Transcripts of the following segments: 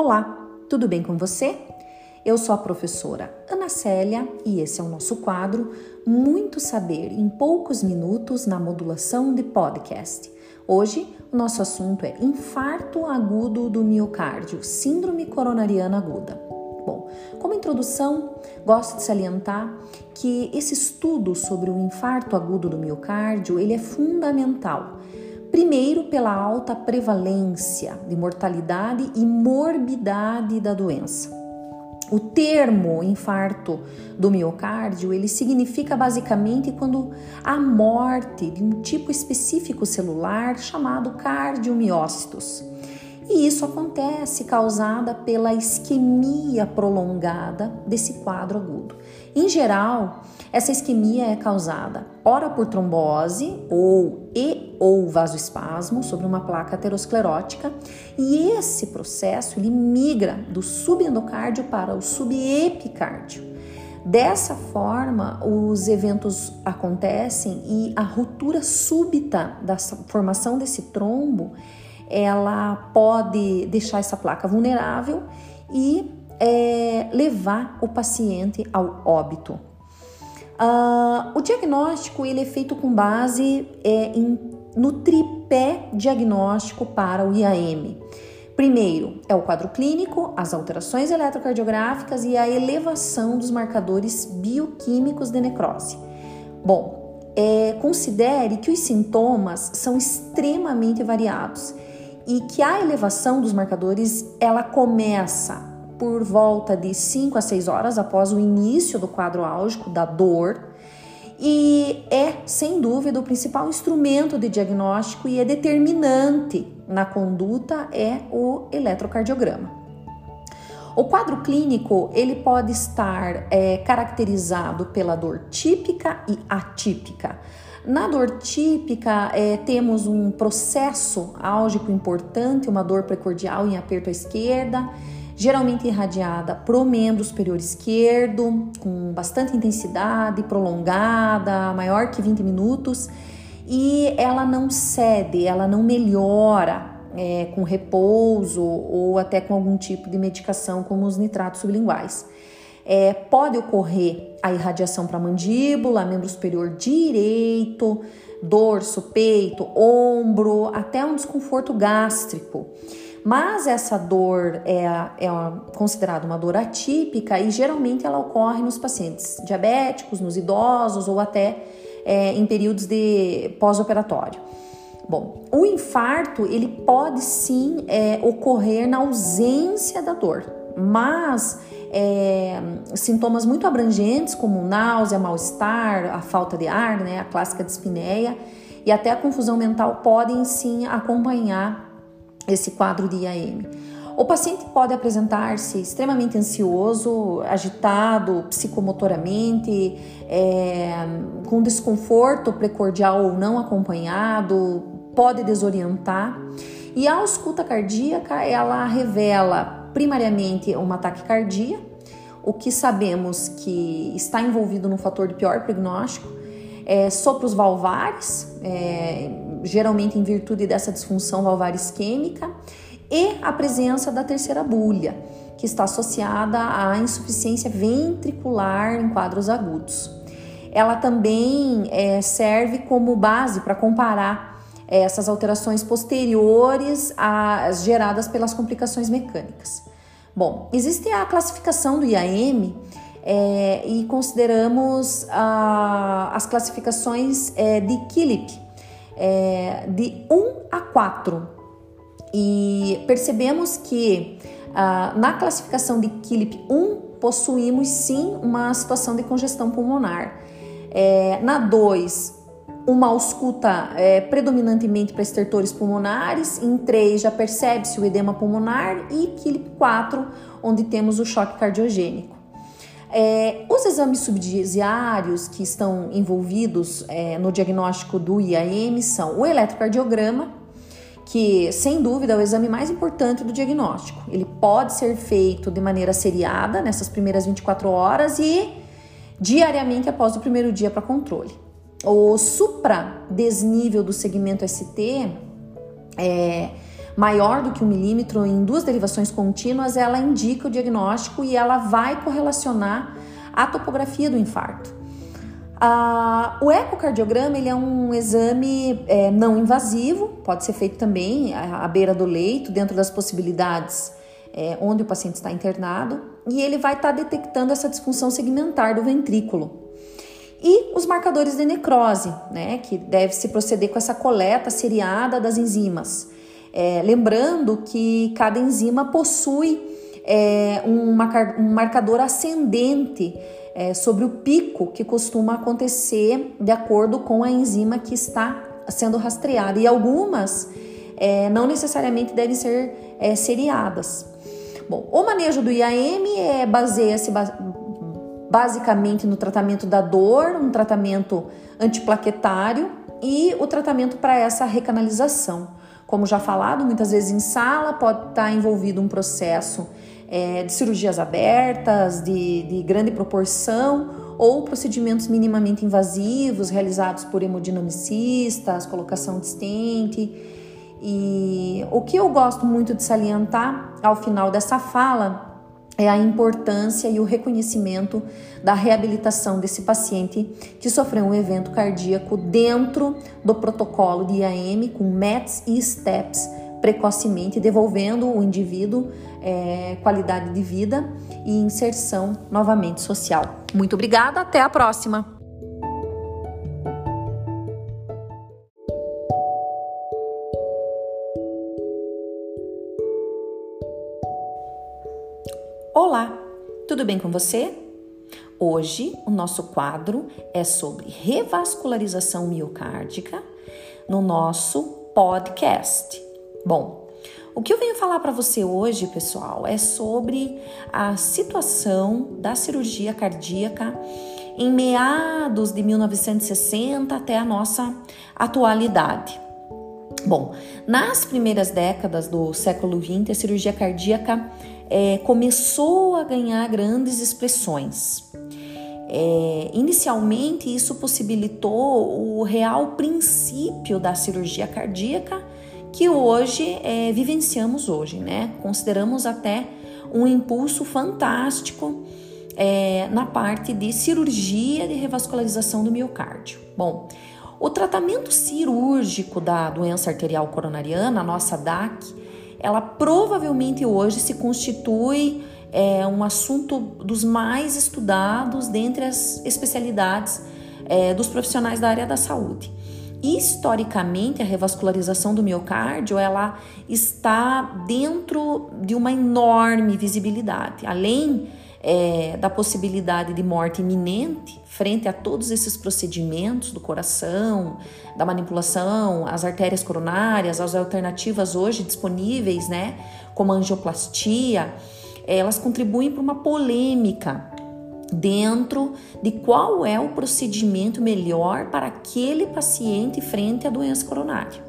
Olá, tudo bem com você? Eu sou a professora Ana Célia e esse é o nosso quadro Muito Saber em Poucos Minutos na Modulação de Podcast. Hoje o nosso assunto é infarto agudo do miocárdio, síndrome coronariana aguda. Bom, como introdução, gosto de salientar que esse estudo sobre o infarto agudo do miocárdio ele é fundamental Primeiro, pela alta prevalência de mortalidade e morbidade da doença. O termo infarto do miocárdio, ele significa basicamente quando há morte de um tipo específico celular chamado cardiomiócitos. E isso acontece causada pela isquemia prolongada desse quadro agudo. Em geral, essa isquemia é causada ora por trombose ou e ou vasoespasmo sobre uma placa aterosclerótica, e esse processo ele migra do subendocárdio para o subepicárdio. Dessa forma, os eventos acontecem e a ruptura súbita da formação desse trombo ela pode deixar essa placa vulnerável e é, levar o paciente ao óbito. Uh, o diagnóstico ele é feito com base é, em, no tripé diagnóstico para o IAM. Primeiro é o quadro clínico, as alterações eletrocardiográficas e a elevação dos marcadores bioquímicos de necrose. Bom, é, considere que os sintomas são extremamente variados e que a elevação dos marcadores ela começa por volta de 5 a 6 horas após o início do quadro álgico da dor e é, sem dúvida, o principal instrumento de diagnóstico e é determinante na conduta é o eletrocardiograma. O quadro clínico ele pode estar é, caracterizado pela dor típica e atípica. Na dor típica, é, temos um processo álgico importante, uma dor precordial em aperto à esquerda, geralmente irradiada pro membro superior esquerdo, com bastante intensidade, prolongada, maior que 20 minutos, e ela não cede, ela não melhora é, com repouso ou até com algum tipo de medicação, como os nitratos sublinguais. É, pode ocorrer a irradiação para mandíbula, membro superior direito, dorso, peito, ombro, até um desconforto gástrico. Mas essa dor é, é considerada uma dor atípica e geralmente ela ocorre nos pacientes diabéticos, nos idosos ou até é, em períodos de pós-operatório. Bom, o infarto ele pode sim é, ocorrer na ausência da dor, mas é, sintomas muito abrangentes, como náusea, mal-estar, a falta de ar, né, a clássica dispneia e até a confusão mental podem sim acompanhar esse quadro de IAM. O paciente pode apresentar-se extremamente ansioso, agitado psicomotoramente, é, com desconforto precordial ou não acompanhado, pode desorientar. E a ausculta cardíaca, ela revela primariamente uma taquicardia, o que sabemos que está envolvido no fator de pior prognóstico, é, sopros valvares, é, geralmente em virtude dessa disfunção valvar isquêmica, e a presença da terceira bulha, que está associada à insuficiência ventricular em quadros agudos. Ela também é, serve como base para comparar é, essas alterações posteriores às geradas pelas complicações mecânicas. Bom, existe a classificação do IAM é, e consideramos a, as classificações é, de Killip é, de 1 a 4 e percebemos que na classificação de Killip 1 possuímos sim uma situação de congestão pulmonar. É, na 2, uma ausculta é, predominantemente para estertores pulmonares, em 3 já percebe-se o edema pulmonar e QILP 4, onde temos o choque cardiogênico. É, os exames subsidiários que estão envolvidos é, no diagnóstico do IAM são o eletrocardiograma, que sem dúvida é o exame mais importante do diagnóstico. Ele pode ser feito de maneira seriada nessas primeiras 24 horas e diariamente após o primeiro dia para controle. O supra desnível do segmento ST é, maior do que um milímetro em duas derivações contínuas, ela indica o diagnóstico e ela vai correlacionar a topografia do infarto. Ah, o ecocardiograma ele é um exame é, não invasivo, pode ser feito também à, beira do leito, dentro das possibilidades é, onde o paciente está internado, e ele vai estar tá detectando essa disfunção segmentar do ventrículo. E os marcadores de necrose, né, que deve se proceder com essa coleta seriada das enzimas. É, lembrando que cada enzima possui é, um, marcador ascendente é, sobre o pico que costuma acontecer de acordo com a enzima que está sendo rastreada. E algumas é, não necessariamente devem ser é, seriadas. Bom, o manejo do IAM é, baseia-se basicamente no tratamento da dor, um tratamento antiplaquetário e o tratamento para essa recanalização. Como já falado, muitas vezes em sala pode estar envolvido um processo é, de cirurgias abertas, de, de grande proporção, ou procedimentos minimamente invasivos realizados por hemodinamicistas, colocação de stent. E o que eu gosto muito de salientar ao final dessa fala é a importância e o reconhecimento da reabilitação desse paciente que sofreu um evento cardíaco dentro do protocolo de IAM com METs e STEPS precocemente, devolvendo o indivíduo é, qualidade de vida e inserção novamente social. Muito obrigada, até a próxima! Olá, tudo bem com você? Hoje o nosso quadro é sobre revascularização miocárdica no nosso podcast. Bom, o que eu venho falar para você hoje, pessoal, é sobre a situação da cirurgia cardíaca em meados de 1960 até a nossa atualidade. Bom, nas primeiras décadas do século XX, a cirurgia cardíaca é, começou a ganhar grandes expressões. É, inicialmente, isso possibilitou o real princípio da cirurgia cardíaca que hoje é, vivenciamos hoje, né? Consideramos até um impulso fantástico é, na parte de cirurgia de revascularização do miocárdio. Bom, o tratamento cirúrgico da doença arterial coronariana, a nossa DAC, ela provavelmente hoje se constitui é, um assunto dos mais estudados dentre as especialidades é, dos profissionais da área da saúde. Historicamente, a revascularização do miocárdio ela está dentro de uma enorme visibilidade. Além é, da possibilidade de morte iminente frente a todos esses procedimentos do coração, da manipulação, as artérias coronárias, as alternativas hoje disponíveis, né, como a angioplastia, elas contribuem para uma polêmica dentro de qual é o procedimento melhor para aquele paciente frente à doença coronária.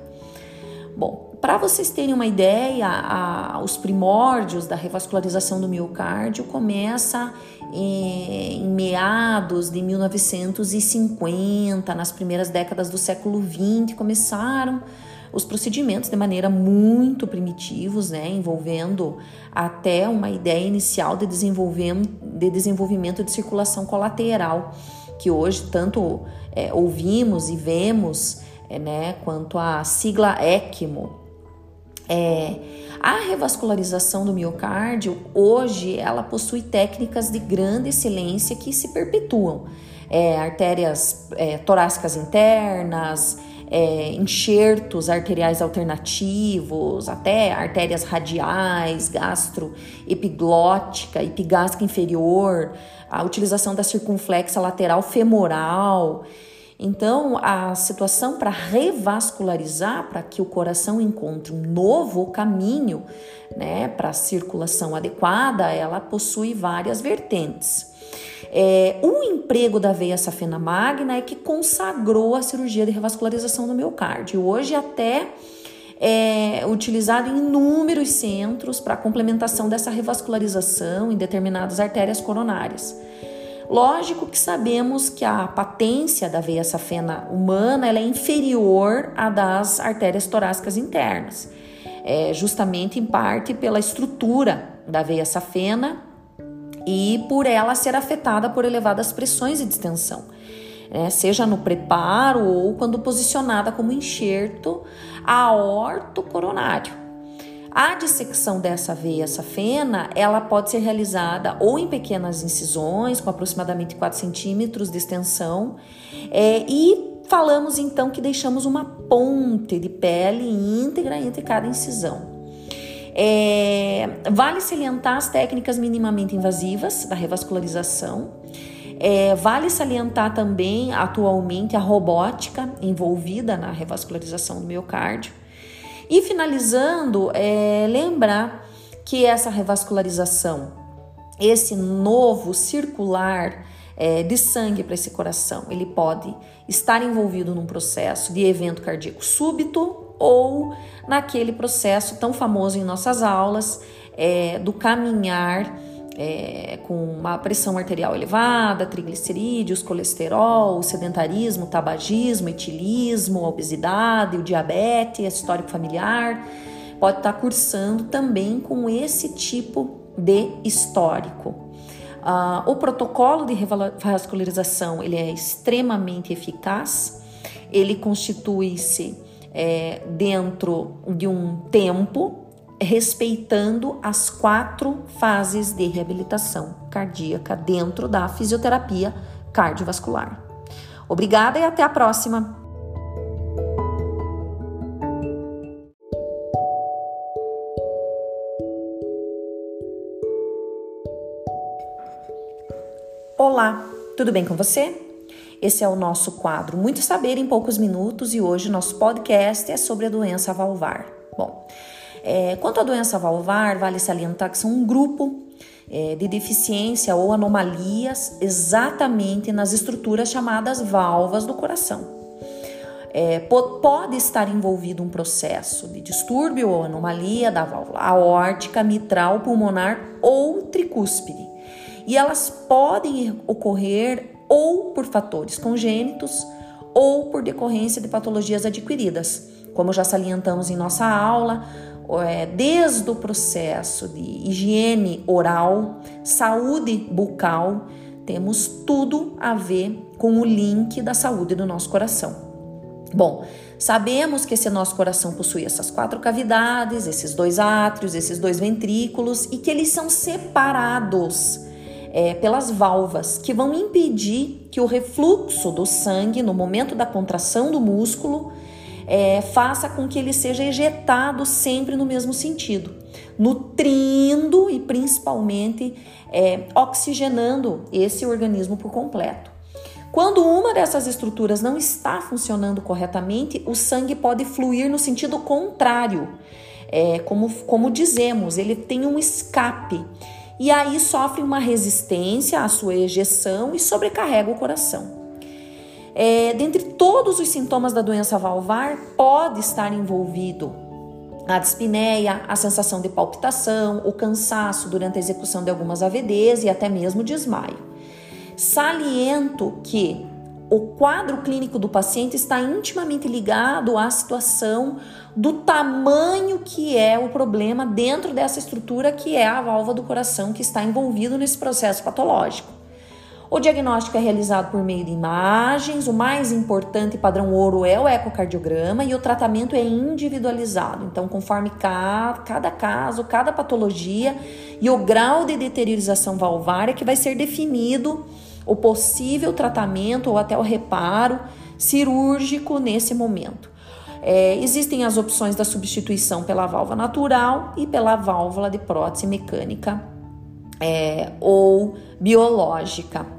Bom, para vocês terem uma ideia, a, os primórdios da revascularização do miocárdio começa em, em meados de 1950, nas primeiras décadas do século 20 começaram os procedimentos de maneira muito primitivos, né, envolvendo até uma ideia inicial de desenvolvimento de, desenvolvimento de circulação colateral, que hoje tanto é, ouvimos e vemos, é, né, quanto a sigla ECMO. É, a revascularização do miocárdio, hoje, ela possui técnicas de grande excelência que se perpetuam. É, artérias é, torácicas internas, é, enxertos arteriais alternativos, até artérias radiais, gastroepiglótica, epigástrica inferior, a utilização da circunflexa lateral femoral. Então, a situação para revascularizar, para que o coração encontre um novo caminho né, para circulação adequada, ela possui várias vertentes. É, o emprego da veia safena magna é que consagrou a cirurgia de revascularização do miocárdio. Hoje até é utilizado em inúmeros centros para complementação dessa revascularização em determinadas artérias coronárias. Lógico que sabemos que a patência da veia safena humana é inferior à das artérias torácicas internas. é, justamente em parte pela estrutura da veia safena e por ela ser afetada por elevadas pressões e distensão, né? seja no preparo ou quando posicionada como enxerto aorto coronário. A dissecção dessa veia safena, ela pode ser realizada ou em pequenas incisões, com aproximadamente 4 centímetros de extensão, é, e falamos então que deixamos uma ponte de pele íntegra entre cada incisão. É, vale salientar as técnicas minimamente invasivas da revascularização. É, vale salientar também, atualmente, a robótica envolvida na revascularização do miocárdio. E finalizando, é, lembrar que essa revascularização, esse novo circular é, de sangue para esse coração, ele pode estar envolvido num processo de evento cardíaco súbito ou naquele processo tão famoso em nossas aulas é, do caminhar é, com uma pressão arterial elevada, triglicerídeos, colesterol, sedentarismo, tabagismo, etilismo, obesidade, o diabetes, histórico familiar, pode estar cursando também com esse tipo de histórico. Uh, o protocolo de revascularização ele é extremamente eficaz, ele constitui-se é, dentro de um tempo respeitando as quatro fases de reabilitação cardíaca dentro da fisioterapia cardiovascular. Obrigada e até a próxima! Olá, tudo bem com você? Esse é o nosso quadro Muito Saber em Poucos Minutos e hoje nosso podcast é sobre a doença valvar. Bom, é, quanto à doença valvar, vale salientar que são um grupo é, de deficiência ou anomalias exatamente nas estruturas chamadas valvas do coração. É, pode estar envolvido um processo de distúrbio ou anomalia da válvula aórtica, mitral, pulmonar ou tricúspide. E elas podem ocorrer ou por fatores congênitos ou por decorrência de patologias adquiridas, como já salientamos em nossa aula, desde o processo de higiene oral, saúde bucal, temos tudo a ver com o link da saúde do nosso coração. Bom, sabemos que esse nosso coração possui essas quatro cavidades, esses dois átrios, esses dois ventrículos e que eles são separados é, pelas válvulas que vão impedir que o refluxo do sangue no momento da contração do músculo é, faça com que ele seja ejetado sempre no mesmo sentido, nutrindo e principalmente é, oxigenando esse organismo por completo. Quando uma dessas estruturas não está funcionando corretamente, o sangue pode fluir no sentido contrário. É, como, como dizemos, ele tem um escape e aí sofre uma resistência à sua ejeção e sobrecarrega o coração. É, dentre todos os sintomas da doença valvar, pode estar envolvido a dispneia, a sensação de palpitação, o cansaço durante a execução de algumas AVDs e até mesmo desmaio. Saliento que o quadro clínico do paciente está intimamente ligado à situação do tamanho que é o problema dentro dessa estrutura que é a válvula do coração que está envolvido nesse processo patológico. O diagnóstico é realizado por meio de imagens, o mais importante padrão ouro é o ecocardiograma e o tratamento é individualizado. Então, conforme cada caso, cada patologia e o grau de deteriorização valvar é que vai ser definido o possível tratamento ou até o reparo cirúrgico nesse momento. É, existem as opções da substituição pela válvula natural e pela válvula de prótese mecânica é, ou biológica.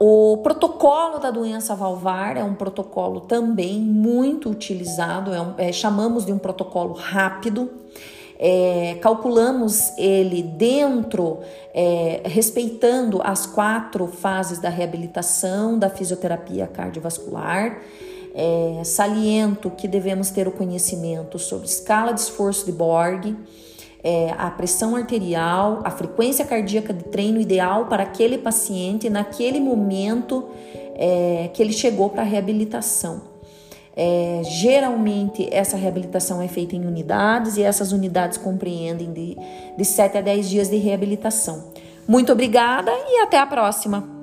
O protocolo da doença valvar é um protocolo também muito utilizado, é um, é, chamamos de um protocolo rápido. É, calculamos ele dentro, é, respeitando as quatro fases da reabilitação da fisioterapia cardiovascular. É, saliento que devemos ter o conhecimento sobre escala de esforço de Borg, é, a pressão arterial, a frequência cardíaca de treino ideal para aquele paciente naquele momento é, que ele chegou para a reabilitação. É, geralmente, essa reabilitação é feita em unidades e essas unidades compreendem de, de 7 a 10 dias de reabilitação. Muito obrigada e até a próxima!